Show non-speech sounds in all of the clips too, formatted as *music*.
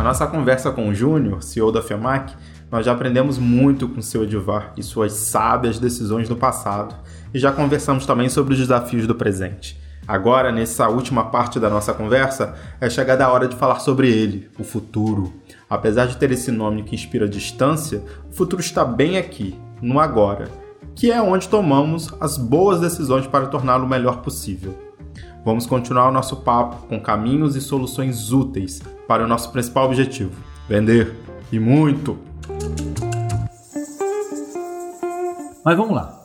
Na nossa conversa com o Júnior, CEO da FEMAC, nós já aprendemos muito com seu Edivar e suas sábias decisões do passado, e já conversamos também sobre os desafios do presente. Agora, nessa última parte da nossa conversa, é chegada a hora de falar sobre ele, o futuro. Apesar de ter esse nome que inspira distância, o futuro está bem aqui, no agora, que é onde tomamos as boas decisões para torná-lo o melhor possível. Vamos continuar o nosso papo com caminhos e soluções úteis para o nosso principal objetivo: vender e muito. Mas vamos lá.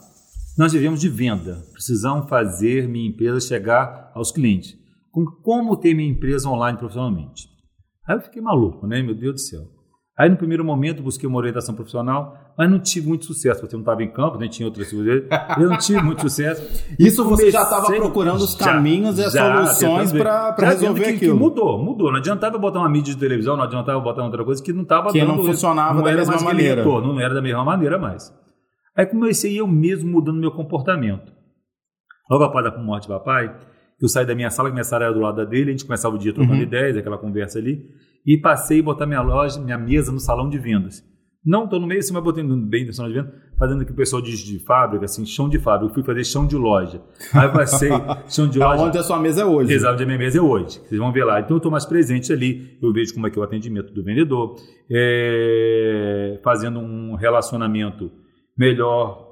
Nós vivemos de venda. Precisamos fazer minha empresa chegar aos clientes. Com como ter minha empresa online profissionalmente. Aí eu fiquei maluco, né? Meu Deus do céu. Aí no primeiro momento busquei uma orientação profissional, mas não tive muito sucesso, porque eu não estava em campo, nem tinha outras coisas. Eu não tive muito sucesso. *laughs* Isso você já estava procurando os caminhos já, e as já, soluções para resolver que, aquilo. Que mudou, mudou. Não adiantava botar uma mídia de televisão, não adiantava botar outra coisa que não estava Que não funcionava não da mesma maneira. Retorno, não era da mesma maneira mais. Aí comecei eu mesmo mudando meu comportamento. Logo após a morte do papai, eu saí da minha sala, que minha sala era do lado dele, a gente começava o dia trocando uhum. ideias, aquela conversa ali, e passei a botar minha loja, minha mesa no salão de vendas. Não estou no meio, assim, mas botei bem no salão de vendas, fazendo o que o pessoal diz de fábrica, assim, chão de fábrica. Eu fui fazer chão de loja. Aí eu passei *laughs* chão de loja. onde a sua mesa é hoje. Exato, onde a minha mesa é hoje. Vocês vão ver lá. Então eu estou mais presente ali, eu vejo como é que é o atendimento do vendedor, é, fazendo um relacionamento melhor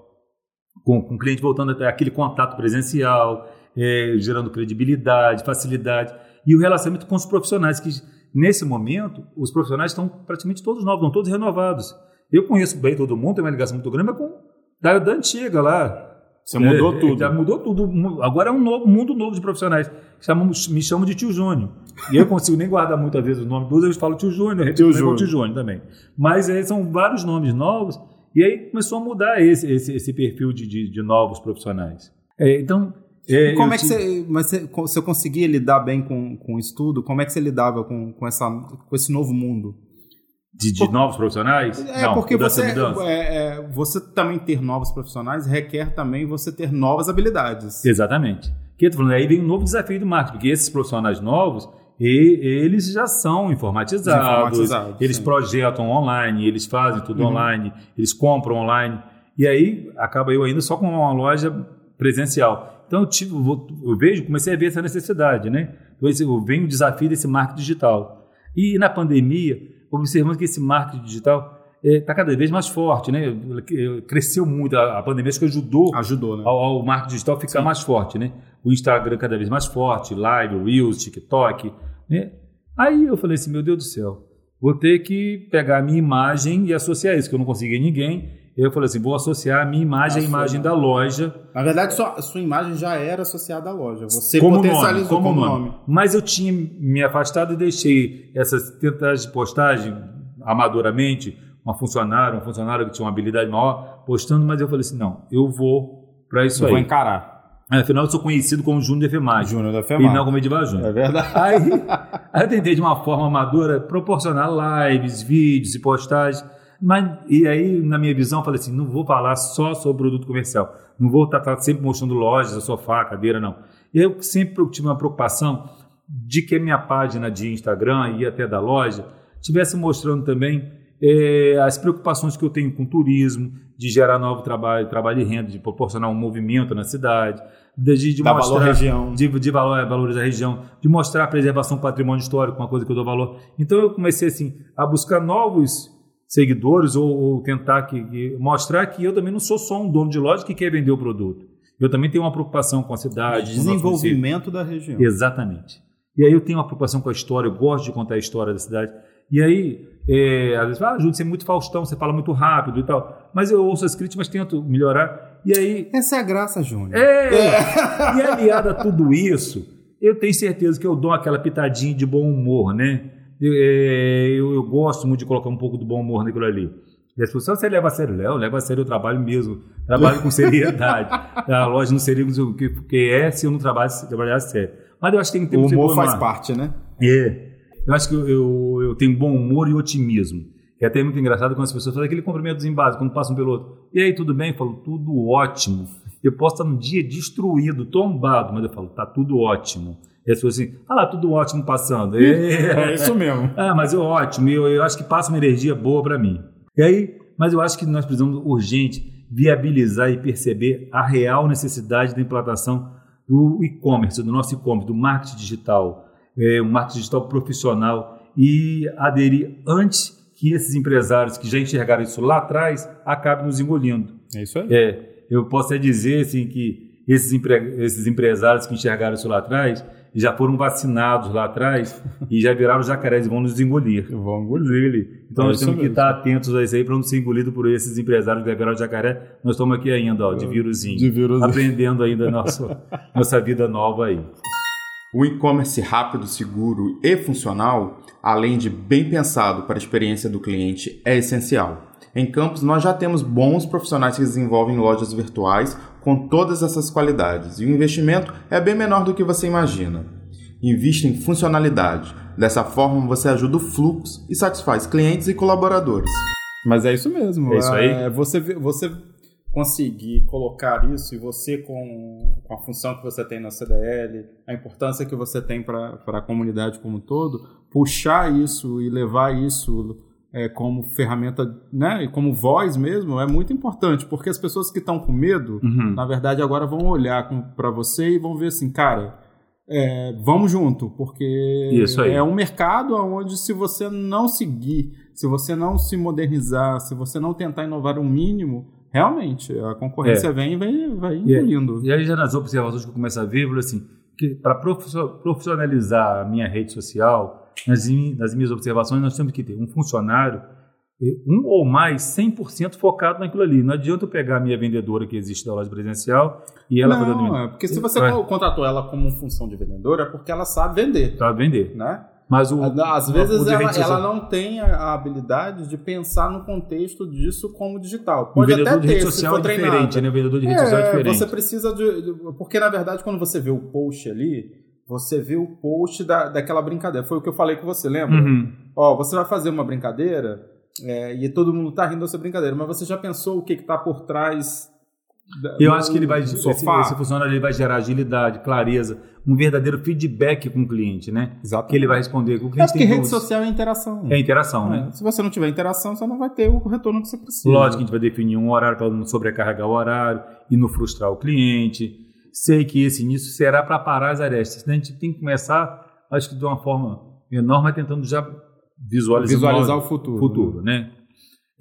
com, com o cliente, voltando até aquele contato presencial, é, gerando credibilidade, facilidade. E o relacionamento com os profissionais, que nesse momento, os profissionais estão praticamente todos novos, não todos renovados. Eu conheço bem todo mundo, tenho uma ligação muito grande, mas com da, da antiga lá. Você mudou é, tudo. Já mudou tudo. Agora é um novo, mundo novo de profissionais. Chamam, me chamam de tio Júnior. E eu consigo nem guardar muitas vezes o nome todos, eu falo tio Júnior, tio Júnior. tio Júnior também. Mas é, são vários nomes novos e aí começou a mudar esse, esse, esse perfil de, de, de novos profissionais. É, então. É, como é que você, mas você, você conseguia lidar bem com, com o estudo? Como é que você lidava com, com, essa, com esse novo mundo? De, de Por, novos profissionais? É, Não, porque você, é, é, você também ter novos profissionais requer também você ter novas habilidades. Exatamente. Que eu tô falando, aí vem um novo desafio do marketing, porque esses profissionais novos, e eles já são informatizados, informatizados eles sim. projetam online, eles fazem tudo uhum. online, eles compram online. E aí acaba eu ainda só com uma loja presencial. Então eu, tive, eu vejo, comecei a ver essa necessidade, né? Então vem o desafio desse marketing digital. E na pandemia, observamos que esse marketing digital está é, cada vez mais forte, né? Cresceu muito, a, a pandemia acho que ajudou, ajudou né? ao, ao marketing digital ficar Sim. mais forte, né? O Instagram cada vez mais forte, Live, Reels, TikTok, né? Aí eu falei assim, meu Deus do céu, vou ter que pegar a minha imagem e associar isso, que eu não consegui ninguém. Eu falei assim, vou associar a minha imagem à imagem da loja. Na verdade, sua, sua imagem já era associada à loja. Você como potencializou nome, como, como nome. nome. Mas eu tinha me afastado e deixei essas tentativas de postagem amadoramente, uma funcionária, um funcionário que tinha uma habilidade maior, postando, mas eu falei assim, não, eu vou para isso eu aí. Vou encarar. Afinal, eu sou conhecido como Júnior da FEMAG. Júnior da FEMAG. E não como Edivar Júnior. É verdade. Aí, aí eu tentei de uma forma amadora proporcionar lives, vídeos e postagens. Mas, e aí, na minha visão, eu falei assim: não vou falar só sobre produto comercial. Não vou estar sempre mostrando lojas, sofá, cadeira, não. Eu sempre tive uma preocupação de que a minha página de Instagram e até da loja estivesse mostrando também é, as preocupações que eu tenho com turismo, de gerar novo trabalho, trabalho e renda, de proporcionar um movimento na cidade, de, de mostrar valor região. De, de valor, é, valores da região, de mostrar a preservação do patrimônio histórico, uma coisa que eu dou valor. Então eu comecei assim a buscar novos seguidores ou, ou tentar que, que, mostrar que eu também não sou só um dono de loja que quer vender o produto. Eu também tenho uma preocupação com a cidade, de desenvolvimento da região. Exatamente. E aí eu tenho uma preocupação com a história, eu gosto de contar a história da cidade. E aí, é, às vezes, ah, Júlio, você é muito Faustão, você fala muito rápido e tal. Mas eu ouço as críticas, mas tento melhorar. E aí. Essa é a graça, Júnior. É! é. E aliado a tudo isso, eu tenho certeza que eu dou aquela pitadinha de bom humor, né? Eu, é, eu, eu gosto muito de colocar um pouco do bom humor naquilo ali. E as pessoas, você leva a sério, Léo, leva a sério o trabalho mesmo. Trabalho com seriedade. *laughs* a loja não seria o que, que é se eu não trabalhasse, trabalhasse sério. Mas eu acho que tem que ter O humor faz parte, né? É. Eu acho que eu, eu, eu, tenho bom humor e otimismo. É até muito engraçado quando as pessoas fazem aquele cumprimento em base, quando passam pelo outro. E aí, tudo bem? Eu falo, tudo ótimo. Eu posso estar num dia destruído, tombado, mas eu falo, tá tudo ótimo. E as pessoas assim, ah lá, tudo ótimo passando. É, isso mesmo. Ah, *laughs* mas é ótimo, eu, eu acho que passa uma energia boa para mim. E aí, mas eu acho que nós precisamos urgente viabilizar e perceber a real necessidade da implantação do e-commerce, do nosso e-commerce, do marketing digital, é, um marketing digital profissional e aderir antes que esses empresários que já enxergaram isso lá atrás acabem nos engolindo. É isso aí. É, eu posso até dizer assim, que esses, empre esses empresários que enxergaram isso lá atrás já foram vacinados lá atrás *laughs* e já viraram jacarés e vão nos engolir. Vão engolir. Então é nós temos mesmo. que estar atentos a isso aí para não ser engolido por esses empresários que já viraram jacaré. Nós estamos aqui ainda, ó, de vírusinho. De vírusinho. Aprendendo ainda nosso, *laughs* nossa vida nova aí. O e-commerce rápido, seguro e funcional, além de bem pensado para a experiência do cliente, é essencial. Em Campos, nós já temos bons profissionais que desenvolvem lojas virtuais com todas essas qualidades e o investimento é bem menor do que você imagina. Invista em funcionalidade. Dessa forma, você ajuda o fluxo e satisfaz clientes e colaboradores. Mas é isso mesmo. É isso aí. É, você, você conseguir colocar isso e você com, com, a função que você tem na CDL, a importância que você tem para a comunidade como um todo, puxar isso e levar isso é, como ferramenta, né, e como voz mesmo, é muito importante, porque as pessoas que estão com medo, uhum. na verdade, agora vão olhar para você e vão ver assim, cara, é, vamos junto, porque é um mercado onde se você não seguir, se você não se modernizar, se você não tentar inovar o mínimo, realmente a concorrência é. vem e vai, vai engolindo. E, e aí já nas observações que eu começo a ver, assim, que para profissionalizar a minha rede social, nas, nas minhas observações, nós temos que ter um funcionário, um ou mais, 100% focado naquilo ali. Não adianta eu pegar a minha vendedora que existe da loja presencial e ela Não, é porque se você é. contratou ela como função de vendedora, é porque ela sabe vender. Sabe vender. Né? Mas o, Às vezes ela, ela, não tem a habilidade de pensar no contexto disso como digital. Pode o vendedor até ter, de rede social é diferente, né? O vendedor de rede é, social é diferente. Você precisa de, de, Porque, na verdade, quando você vê o post ali, você vê o post da, daquela brincadeira. Foi o que eu falei com você, lembra? Uhum. Ó, você vai fazer uma brincadeira é, e todo mundo tá rindo dessa brincadeira, mas você já pensou o que está por trás eu acho que ele vai, esse, esse funcionário ele vai gerar agilidade, clareza, um verdadeiro feedback com o cliente, né? Exato. Que ele vai responder. O cliente é porque rede social é interação. É interação, né? é. né? Se você não tiver interação, você não vai ter o retorno que você precisa. Lógico que a gente vai definir um horário para não sobrecarregar o horário e não frustrar o cliente. Sei que esse início será para parar as arestas. A gente tem que começar, acho que de uma forma menor, mas tentando já visualizar, visualizar o futuro. futuro né?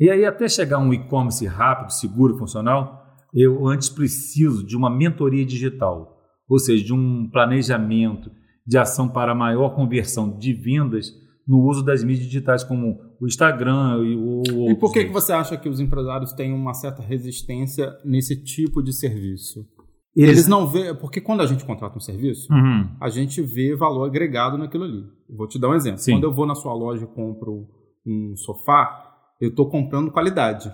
E aí, até chegar um e-commerce rápido, seguro, funcional, eu antes preciso de uma mentoria digital, ou seja, de um planejamento de ação para maior conversão de vendas no uso das mídias digitais como o Instagram e o E por que, que você acha que os empresários têm uma certa resistência nesse tipo de serviço? Eles, Eles não vê, porque quando a gente contrata um serviço, uhum. a gente vê valor agregado naquilo ali. vou te dar um exemplo. Sim. Quando eu vou na sua loja e compro um sofá, eu estou comprando qualidade.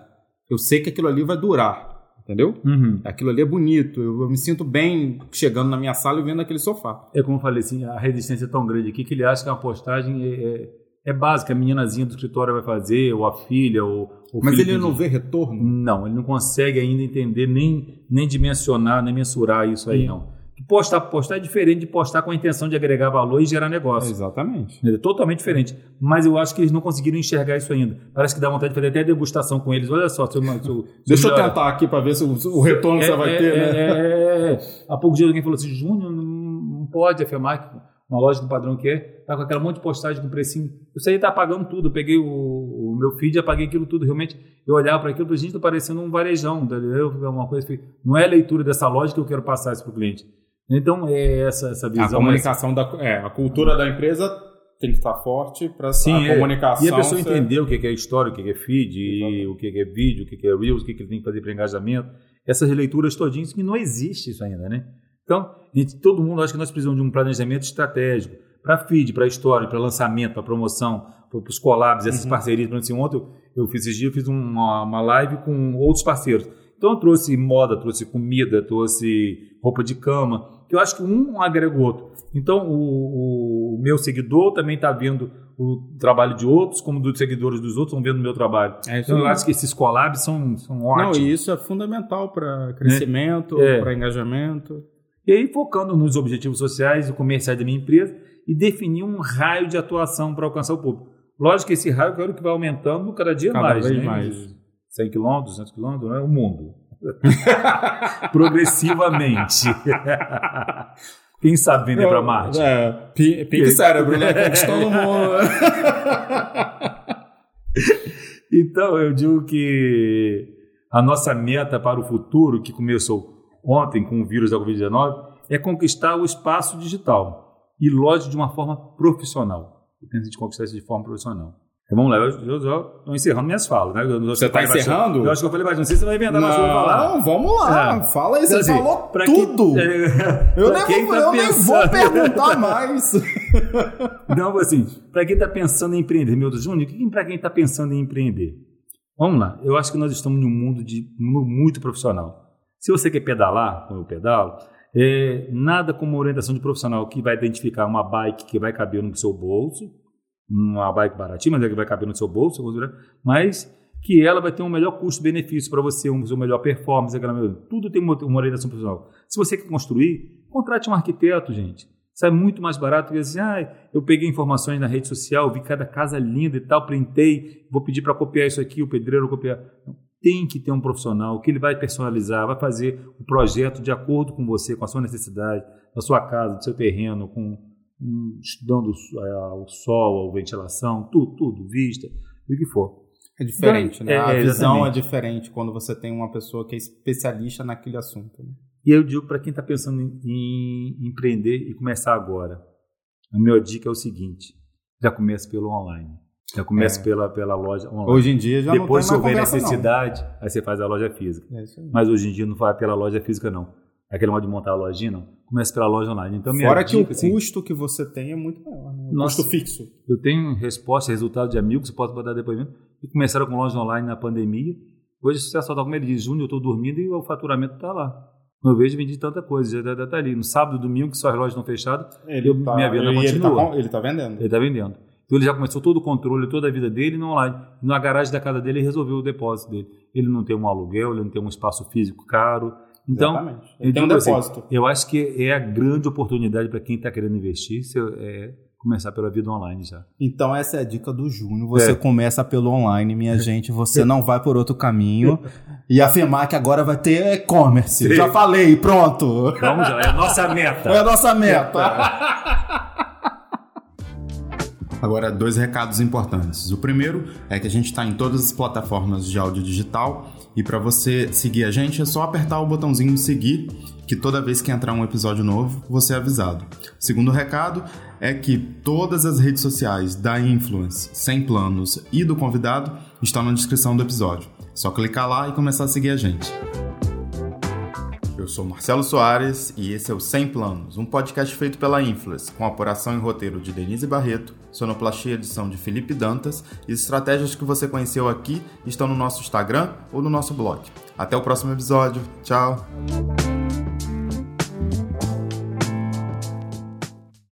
Eu sei que aquilo ali vai durar entendeu? Uhum. Aquilo ali é bonito, eu, eu, me sinto bem chegando na minha sala e vendo aquele sofá. É como eu falei assim, a resistência é tão grande aqui que ele acha que a postagem é, é, é básica, a meninazinha do escritório vai fazer, ou a filha, ou o Mas ele não vê retorno? Não, ele não consegue ainda entender, nem, nem dimensionar, nem mensurar isso aí, não. Postar, postar é diferente de postar com a intenção de agregar valor e gerar negócio. exatamente. É totalmente diferente. Mas eu acho que eles não conseguiram enxergar isso ainda. Parece que dá vontade de fazer até degustação com eles. Olha só, seu, seu, *laughs* Deixa eu tentar aqui para ver se o, o retorno é, você vai é, ter, né? É, é, é, Há pouco dia alguém falou assim: Júnior, não pode afirmar que uma loja do padrão que é, tá com aquela monte de postagem com precinho. Isso aí tá pagando tudo. Eu peguei o, o meu feed apaguei aquilo tudo. Realmente, eu olhava para aquilo falei, gente, tá parecendo um varejão, entendeu? Uma coisa que não é a leitura dessa loja que eu quero passar isso pro cliente. Então, é essa, essa visão. A comunicação da. É, a cultura da empresa tem que estar forte para a é. comunicação. E a pessoa ser... entender o que é história, o que é feed, o que é vídeo, o que é Reels, o que ele tem que fazer para engajamento. Essas leituras todinhas que não existe isso ainda, né? Então, gente, todo mundo acha que nós precisamos de um planejamento estratégico para feed, para história, para lançamento, para promoção, para os collabs, essas uhum. parcerias. Por exemplo, ontem eu fiz esses dias, eu fiz uma, uma live com outros parceiros. Então eu trouxe moda, trouxe comida, trouxe roupa de cama, que eu acho que um agrega o outro. Então, o, o meu seguidor também está vendo o trabalho de outros, como dos seguidores dos outros estão vendo o meu trabalho. É então, eu acho que esses collabs são, são ótimos. Não, e isso é fundamental para crescimento, é. para engajamento. E aí, focando nos objetivos sociais e comerciais da minha empresa e definir um raio de atuação para alcançar o público. Lógico que esse raio eu quero que vai aumentando cada dia cada mais. Vez né? mais. 100 quilômetros, 200 quilômetros, é o mundo. *laughs* Progressivamente. *laughs* Quem sabe vender para Marte? É, pique cérebro, né? Conquistando o mundo. *laughs* então, eu digo que a nossa meta para o futuro, que começou ontem com o vírus da Covid-19, é conquistar o espaço digital. E, lógico, de uma forma profissional. Eu penso em conquistar isso de forma profissional. Então vamos lá, eu estou encerrando minhas falas, né? Eu, você está encerrando? Eu acho que eu falei, mas não sei se você vai inventar mais coisa falar. Não, vamos lá, é. fala aí, você então, falou assim, tudo. Que, *laughs* é, eu nem, vou, tá eu nem vou perguntar mais. *laughs* Não, assim, para quem está pensando em empreender, meu Deus, Júnior, para quem está pensando em empreender? Vamos lá, eu acho que nós estamos num mundo de muito profissional. Se você quer pedalar, como eu pedalo, é, nada como uma orientação de profissional que vai identificar uma bike que vai caber no seu bolso, uma bike baratinha, mas é que vai caber no seu bolso, mas que ela vai ter um melhor custo-benefício para você, um, melhor performance, aquela, tudo tem uma, uma orientação profissional. Se você quer construir, contrate um arquiteto, gente. Sai muito mais barato que assim, ah, eu peguei informações na rede social, vi cada casa linda e tal, printei, vou pedir para copiar isso aqui, o pedreiro copiar. Tem que ter um profissional que ele vai personalizar, vai fazer o projeto de acordo com você, com a sua necessidade, da sua casa, do seu terreno, com estudando é, o sol, a ventilação, tudo, tudo, vista, o que for. É diferente, né? É, a visão exatamente. é diferente quando você tem uma pessoa que é especialista naquele assunto. Né? E eu digo para quem está pensando em, em, empreender e começar agora, a minha dica é o seguinte: já começa pelo online. Já começa é. pela, pela loja online. Hoje em dia já Depois, não se houver necessidade, não. aí você faz a loja física. É Mas hoje em dia não vai pela loja física, não. Aquele modo de montar a lojinha, não. Começa pela loja online. Então, Fora que dica, o assim, custo que você tem é muito maior. Né? Nossa, custo fixo. Eu tenho resposta, resultado de amigos, posso botar depoimento, que começaram com loja online na pandemia. Hoje, se você só está como ele diz, junho eu estou dormindo e o faturamento está lá. No vejo vendi tanta coisa, já está ali. No sábado e domingo, que só as lojas estão fechadas, ele eu, tá, minha venda continua. Ele está tá vendendo. Ele está vendendo. Então ele já começou todo o controle, toda a vida dele no online. Na garagem da casa dele, ele resolveu o depósito dele. Ele não tem um aluguel, ele não tem um espaço físico caro, então, Exatamente. Ele tem um assim, depósito. Assim, eu acho que é a grande oportunidade para quem está querendo investir, é começar pela vida online já. Então essa é a dica do Júnior. Você é. começa pelo online, minha *laughs* gente. Você não vai por outro caminho. E *laughs* a FEMAC agora vai ter e-commerce. Já falei, pronto. Vamos lá, é a nossa meta. É a nossa meta. *laughs* Agora, dois recados importantes. O primeiro é que a gente está em todas as plataformas de áudio digital e para você seguir a gente é só apertar o botãozinho seguir, que toda vez que entrar um episódio novo, você é avisado. O segundo recado é que todas as redes sociais da Influence, Sem Planos e do convidado estão na descrição do episódio. É só clicar lá e começar a seguir a gente. Eu sou Marcelo Soares e esse é o Sem Planos, um podcast feito pela Influence, com apuração e roteiro de Denise Barreto, sonoplastia e edição de Felipe Dantas e as estratégias que você conheceu aqui estão no nosso Instagram ou no nosso blog. Até o próximo episódio. Tchau!